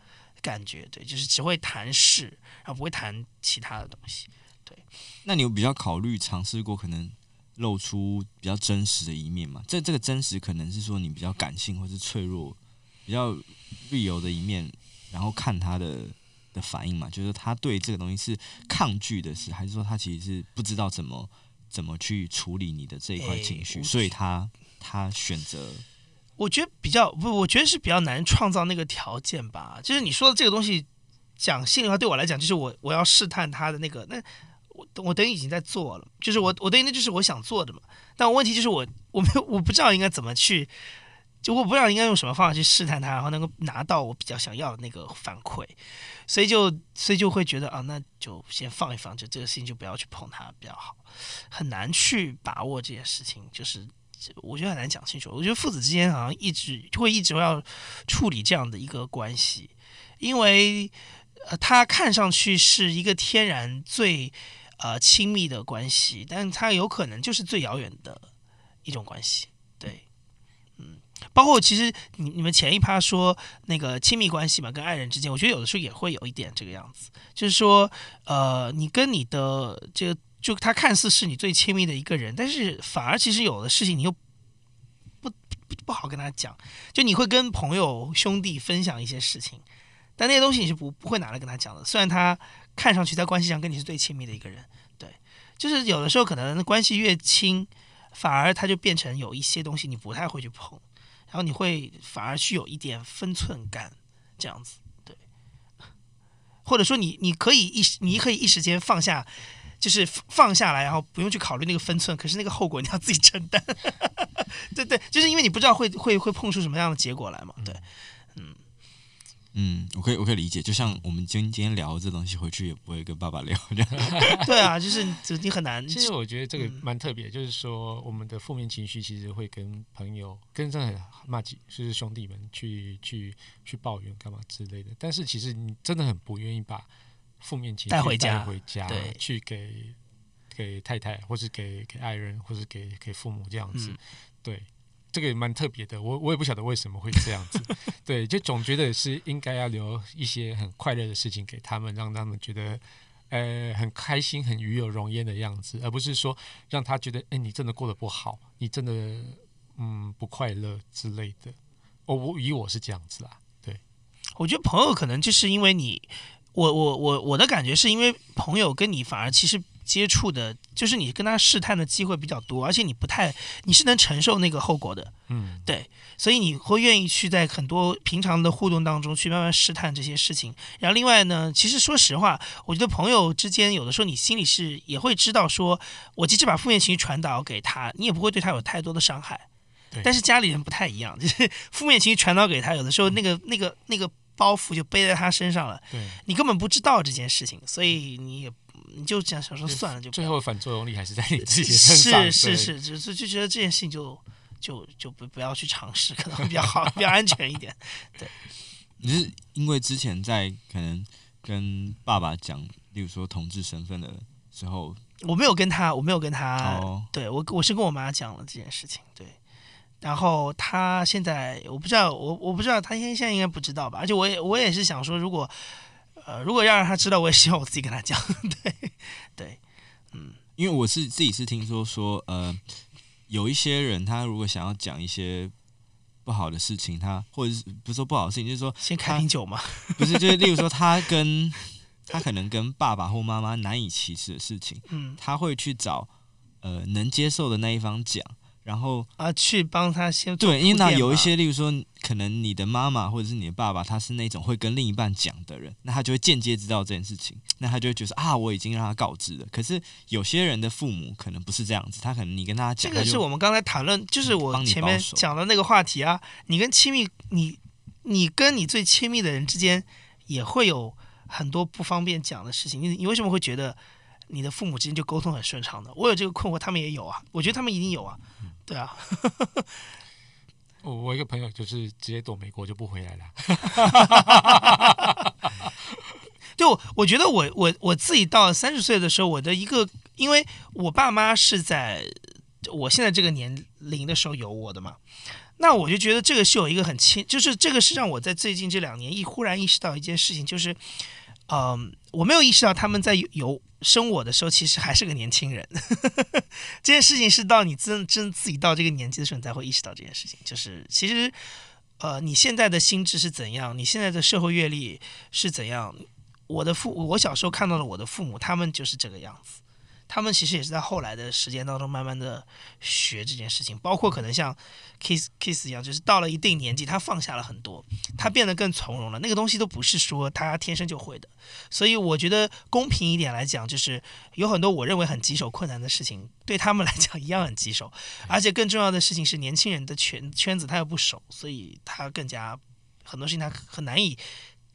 感觉，对，就是只会谈事，然后不会谈其他的东西。对，那你有比较考虑尝试过可能？露出比较真实的一面吗？这这个真实可能是说你比较感性或是脆弱，比较 real 的一面，然后看他的的反应嘛，就是他对这个东西是抗拒的是，还是说他其实是不知道怎么怎么去处理你的这一块情绪，所以他他选择。我觉得比较不，我觉得是比较难创造那个条件吧。就是你说的这个东西，讲心里话，对我来讲，就是我我要试探他的那个那。我我等于已经在做了，就是我我等于那就是我想做的嘛。但我问题就是我我没有我不知道应该怎么去，就我不知道应该用什么方法去试探他，然后能够拿到我比较想要的那个反馈，所以就所以就会觉得啊，那就先放一放，就这个事情就不要去碰它比较好，很难去把握这件事情，就是我觉得很难讲清楚。我觉得父子之间好像一直会一直要处理这样的一个关系，因为呃，他看上去是一个天然最。呃，亲密的关系，但他有可能就是最遥远的一种关系，包括其实你你们前一趴说那个亲密关系嘛，跟爱人之间，我觉得有的时候也会有一点这个样子，就是说，呃，你跟你的这个，就他看似是你最亲密的一个人，但是反而其实有的事情你又不不好跟他讲，就你会跟朋友兄弟分享一些事情，但那些东西你是不不会拿来跟他讲的，虽然他。看上去在关系上跟你是最亲密的一个人，对，就是有的时候可能关系越亲，反而他就变成有一些东西你不太会去碰，然后你会反而去有一点分寸感这样子，对，或者说你你可以一时你可以一时间放下，就是放下来，然后不用去考虑那个分寸，可是那个后果你要自己承担，*laughs* 对对，就是因为你不知道会会会碰出什么样的结果来嘛，对。嗯，我可以，我可以理解。就像我们今今天聊这东西，回去也不会跟爸爸聊这样。*laughs* 对啊，就是你很难。其实我觉得这个蛮特别，就是说我们的负面情绪其实会跟朋友、跟这很骂几，就是兄弟们去去去抱怨干嘛之类的。但是其实你真的很不愿意把负面情绪带回家，带回家对，去给给太太，或是给给爱人，或是给给父母这样子，嗯、对。这个也蛮特别的，我我也不晓得为什么会这样子，*laughs* 对，就总觉得是应该要留一些很快乐的事情给他们，让他们觉得呃很开心、很与有荣焉的样子，而不是说让他觉得哎你真的过得不好，你真的嗯不快乐之类的。我我以我是这样子啦，对，我觉得朋友可能就是因为你，我我我我的感觉是因为朋友跟你反而其实。接触的，就是你跟他试探的机会比较多，而且你不太，你是能承受那个后果的，嗯，对，所以你会愿意去在很多平常的互动当中去慢慢试探这些事情。然后另外呢，其实说实话，我觉得朋友之间有的时候你心里是也会知道说，我即使把负面情绪传导给他，你也不会对他有太多的伤害。对，但是家里人不太一样，就是负面情绪传导给他，有的时候那个那个那个包袱就背在他身上了，对，你根本不知道这件事情，所以你也。你就这样想说算了，就最后反作用力还是在你自己身上。是是是，就就就觉得这件事情就就就不不要去尝试，可能会比较好，*laughs* 比较安全一点。对，你是因为之前在可能跟爸爸讲，例如说同志身份的时候，我没有跟他，我没有跟他，哦、对我我是跟我妈讲了这件事情，对。然后他现在我不知道，我我不知道他现现在应该不知道吧？而且我也我也是想说，如果。呃，如果要让他知道，我也希望我自己跟他讲，*laughs* 对，对，嗯，因为我是自己是听说说，呃，有一些人他如果想要讲一些不好的事情，他或者是不是说不好的事情，就是说先开瓶酒嘛，不是，就是例如说 *laughs* 他跟他可能跟爸爸或妈妈难以启齿的事情，嗯，他会去找呃能接受的那一方讲，然后啊，去帮他先对，因为那有一些，例如说，可能你的妈妈或者是你的爸爸，他是那种会跟另一半讲的人，那他就会间接知道这件事情，那他就会觉得啊，我已经让他告知了。可是有些人的父母可能不是这样子，他可能你跟他讲，这个是我们刚才谈论，就是我前面讲的那个话题啊。你跟亲密，你你跟你最亲密的人之间也会有很多不方便讲的事情。你你为什么会觉得你的父母之间就沟通很顺畅呢？我有这个困惑，他们也有啊。我觉得他们一定有啊。对啊，我 *laughs* 我一个朋友就是直接躲美国就不回来了。*laughs* 就我觉得我我我自己到三十岁的时候，我的一个，因为我爸妈是在我现在这个年龄的时候有我的嘛，那我就觉得这个是有一个很亲，就是这个是让我在最近这两年一忽然意识到一件事情，就是，嗯，我没有意识到他们在有生我的时候，其实还是个年轻人。*laughs* 这件事情是到你真真自己到这个年纪的时候，你才会意识到这件事情，就是其实，呃，你现在的心智是怎样，你现在的社会阅历是怎样。我的父，我小时候看到了我的父母，他们就是这个样子。他们其实也是在后来的时间当中慢慢的学这件事情，包括可能像 Kiss Kiss 一样，就是到了一定年纪，他放下了很多，他变得更从容了。那个东西都不是说他天生就会的。所以我觉得公平一点来讲，就是有很多我认为很棘手困难的事情，对他们来讲一样很棘手。*laughs* 而且更重要的事情是，年轻人的圈圈子他又不熟，所以他更加很多事情他很难以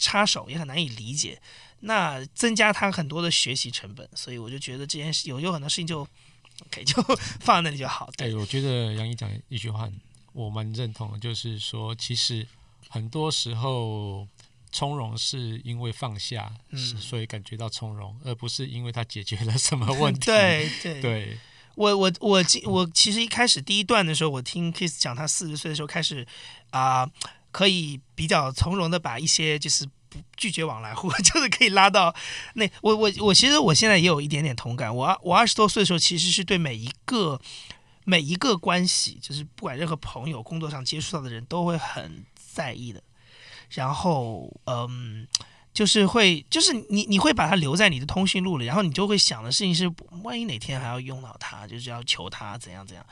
插手，也很难以理解。那增加他很多的学习成本，所以我就觉得这件事有有很多事情就，OK 就 *laughs* 放在那里就好。对，欸、我觉得杨毅讲一句话，我蛮认同的，就是说，其实很多时候从容是因为放下，嗯、所以感觉到从容，而不是因为他解决了什么问题。*laughs* 对对对，我我我我其实一开始第一段的时候，我听 Kiss 讲他四十岁的时候开始啊、呃，可以比较从容的把一些就是。不拒绝往来户，*laughs* 就是可以拉到那。我我我其实我现在也有一点点同感。我我二十多岁的时候，其实是对每一个每一个关系，就是不管任何朋友、工作上接触到的人都会很在意的。然后，嗯，就是会，就是你你会把它留在你的通讯录里，然后你就会想的事情是，万一哪天还要用到它，就是要求它怎样怎样。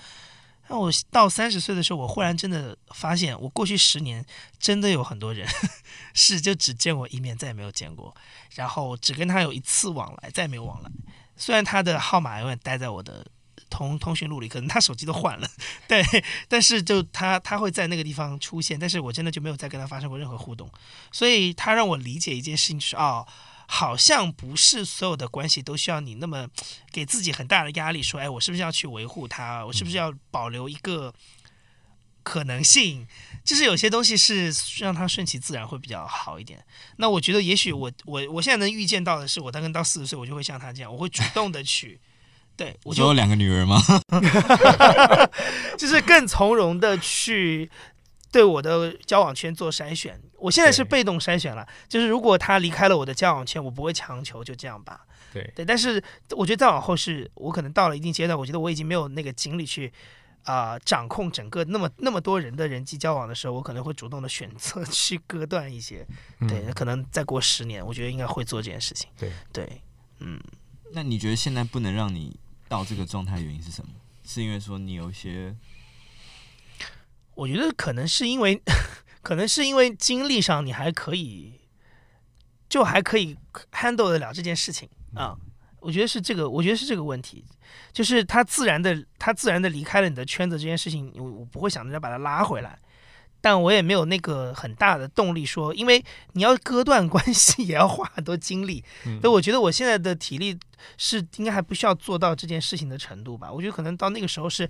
那我到三十岁的时候，我忽然真的发现，我过去十年真的有很多人 *laughs* 是就只见过一面，再也没有见过，然后只跟他有一次往来，再也没有往来。虽然他的号码永远待在我的通通讯录里，可能他手机都换了，*laughs* 对，但是就他他会在那个地方出现，但是我真的就没有再跟他发生过任何互动。所以他让我理解一件事情，就是哦。好像不是所有的关系都需要你那么 *tsk* 给自己很大的压力，说，哎，我是不是要去维护它？我是不是要保留一个可能性？就是有些东西是让它顺其自然会比较好一点。那我觉得，也许我我我现在能预见到的是，我大概到四十岁，我就会像他这样，我会主动的去，*laughs* 对我就有两个女儿吗？*laughs* *laughs* 就是更从容的去。对我的交往圈做筛选，我现在是被动筛选了。就是如果他离开了我的交往圈，我不会强求，就这样吧。对对，但是我觉得再往后是，我可能到了一定阶段，我觉得我已经没有那个精力去啊、呃、掌控整个那么那么多人的人际交往的时候，我可能会主动的选择去割断一些。对，可能再过十年，我觉得应该会做这件事情。对对，嗯。那你觉得现在不能让你到这个状态，原因是什么？是因为说你有一些？我觉得可能是因为，可能是因为精力上你还可以，就还可以 handle 得了这件事情啊。我觉得是这个，我觉得是这个问题，就是他自然的，他自然的离开了你的圈子这件事情，我我不会想着要把他拉回来，但我也没有那个很大的动力说，因为你要割断关系 *laughs* 也要花很多精力，所以我觉得我现在的体力是应该还不需要做到这件事情的程度吧。我觉得可能到那个时候是。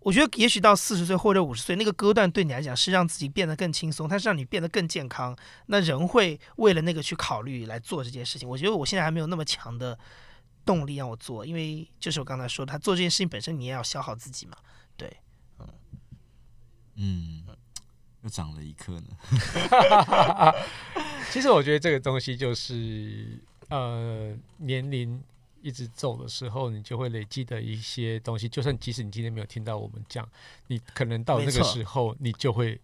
我觉得也许到四十岁或者五十岁，那个割断对你来讲是让自己变得更轻松，它是让你变得更健康。那人会为了那个去考虑来做这件事情。我觉得我现在还没有那么强的动力让我做，因为就是我刚才说，他做这件事情本身你也要消耗自己嘛。对，嗯，嗯，又长了一颗呢。*laughs* 其实我觉得这个东西就是呃年龄。一直走的时候，你就会累积的一些东西。就算即使你今天没有听到我们讲，你可能到那个时候，你就会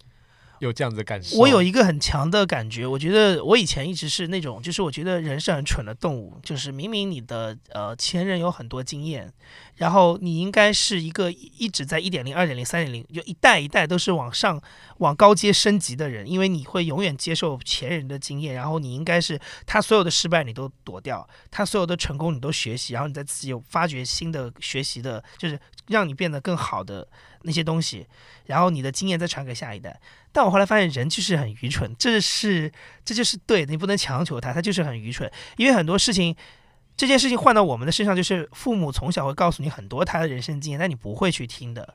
有这样子的感受？我有一个很强的感觉，我觉得我以前一直是那种，就是我觉得人是很蠢的动物，就是明明你的呃前人有很多经验，然后你应该是一个一直在一点零、二点零、三点零，就一代一代都是往上往高阶升级的人，因为你会永远接受前人的经验，然后你应该是他所有的失败你都躲掉，他所有的成功你都学习，然后你再自己有发掘新的学习的，就是让你变得更好的那些东西，然后你的经验再传给下一代。但我后来发现，人就是很愚蠢，这是这就是对，你不能强求他，他就是很愚蠢。因为很多事情，这件事情换到我们的身上，就是父母从小会告诉你很多他的人生经验，但你不会去听的。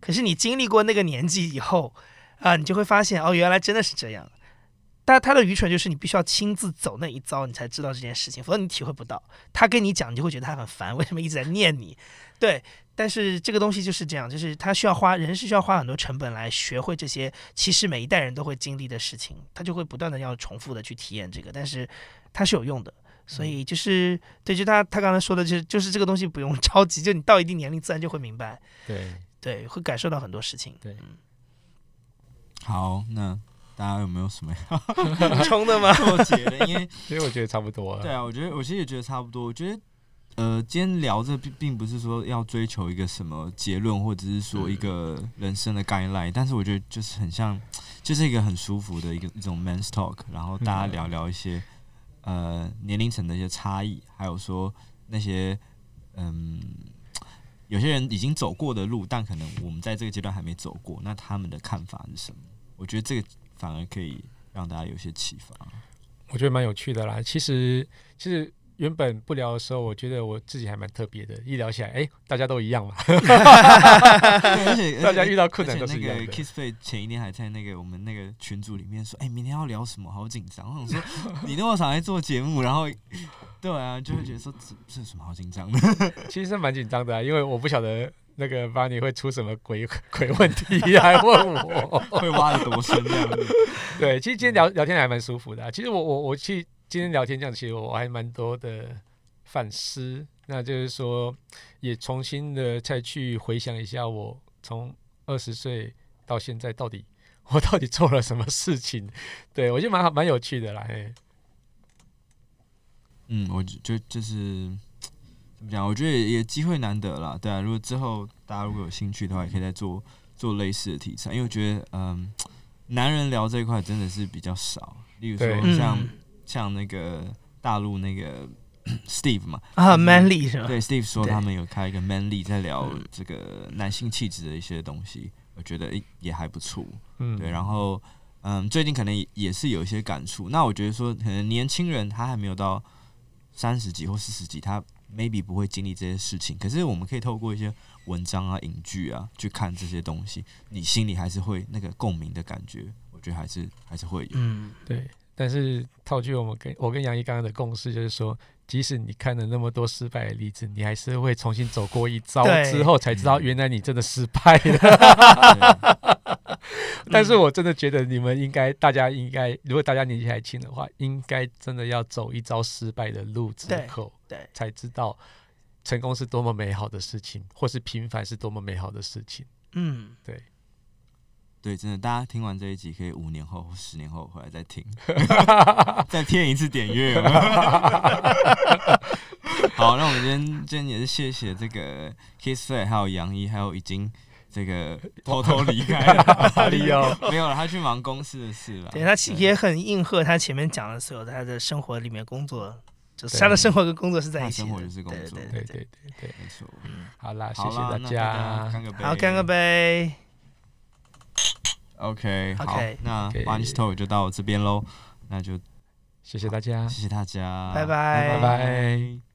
可是你经历过那个年纪以后，啊，你就会发现，哦，原来真的是这样。但他的愚蠢就是你必须要亲自走那一遭，你才知道这件事情，否则你体会不到。他跟你讲，你就会觉得他很烦，为什么一直在念你？对。但是这个东西就是这样，就是他需要花，人是需要花很多成本来学会这些，其实每一代人都会经历的事情，他就会不断的要重复的去体验这个，但是它是有用的，所以就是对，就他他刚才说的，就是就是这个东西不用 *laughs* 着急，就你到一定年龄自然就会明白，对对，会感受到很多事情，对。好，那大家有没有什么要补 *laughs* 充的吗？我觉得，因为 *laughs* 其实我觉得差不多了。对啊，我觉得我其实也觉得差不多，我觉得。呃，今天聊这并并不是说要追求一个什么结论，或者是说一个人生的 guideline，但是我觉得就是很像，就是一个很舒服的一个一种 man's talk，然后大家聊聊一些呃年龄层的一些差异，还有说那些嗯有些人已经走过的路，但可能我们在这个阶段还没走过，那他们的看法是什么？我觉得这个反而可以让大家有些启发。我觉得蛮有趣的啦，其实其实。原本不聊的时候，我觉得我自己还蛮特别的。一聊起来，哎、欸，大家都一样嘛。而且大家遇到困难都是一样的。那个 Kissplay 前一天还在那个我们那个群组里面说，哎、欸，明天要聊什么？好紧张。我想说，*laughs* 你那么常来做节目，然后对啊，就会觉得说，这这有什么好紧张的？其实蛮紧张的、啊，因为我不晓得那个 Barney 会出什么鬼 *laughs* 鬼问题来问我，*laughs* 会挖的多深这样子。对，其实今天聊聊天还蛮舒服的、啊。其实我我我去。今天聊天这样，其实我还蛮多的反思，那就是说，也重新的再去回想一下，我从二十岁到现在，到底我到底做了什么事情？对，我觉得蛮好，蛮有趣的啦。嗯，我就就是怎么讲？我觉得也机会难得啦。对啊，如果之后大家如果有兴趣的话，也可以再做做类似的题材，因为我觉得，嗯，男人聊这一块真的是比较少，例如说像。像那个大陆那个 *coughs* Steve 嘛啊，Manly 是吧？对，Steve 说他们有开一个 Manly 在聊这个男性气质的一些东西，我觉得也还不错。嗯，对，然后嗯，最近可能也是有一些感触。那我觉得说，可能年轻人他还没有到三十几或四十几，他 maybe 不会经历这些事情。可是我们可以透过一些文章啊、影剧啊去看这些东西，你心里还是会那个共鸣的感觉。我觉得还是还是会有。嗯，对。但是套句我们跟我跟杨毅刚刚的共识，就是说，即使你看了那么多失败的例子，你还是会重新走过一遭之后，才知道原来你真的失败了。*laughs* 但是我真的觉得你们应该，大家应该，如果大家年纪还轻的话，应该真的要走一遭失败的路之后，对，才知道成功是多么美好的事情，或是平凡是多么美好的事情。嗯，对。对，真的，大家听完这一集，可以五年后或十年后回来再听，*laughs* 再骗一次点阅。*laughs* 好，那我们今天今天也是谢谢这个 Kissplay 还有杨一，还有已经这个偷偷离开了，没有没有了，他去忙公司的事了。对，他也很应和他前面讲的所有他的生活里面工作，就是他的生活跟工作是在一起的，生活就是工作，对对对对对，没错。好啦，谢谢大家，好，干个杯。OK，好，那 Barney's Talk 就到这边喽，那就谢谢大家，谢谢大家，拜拜，拜拜。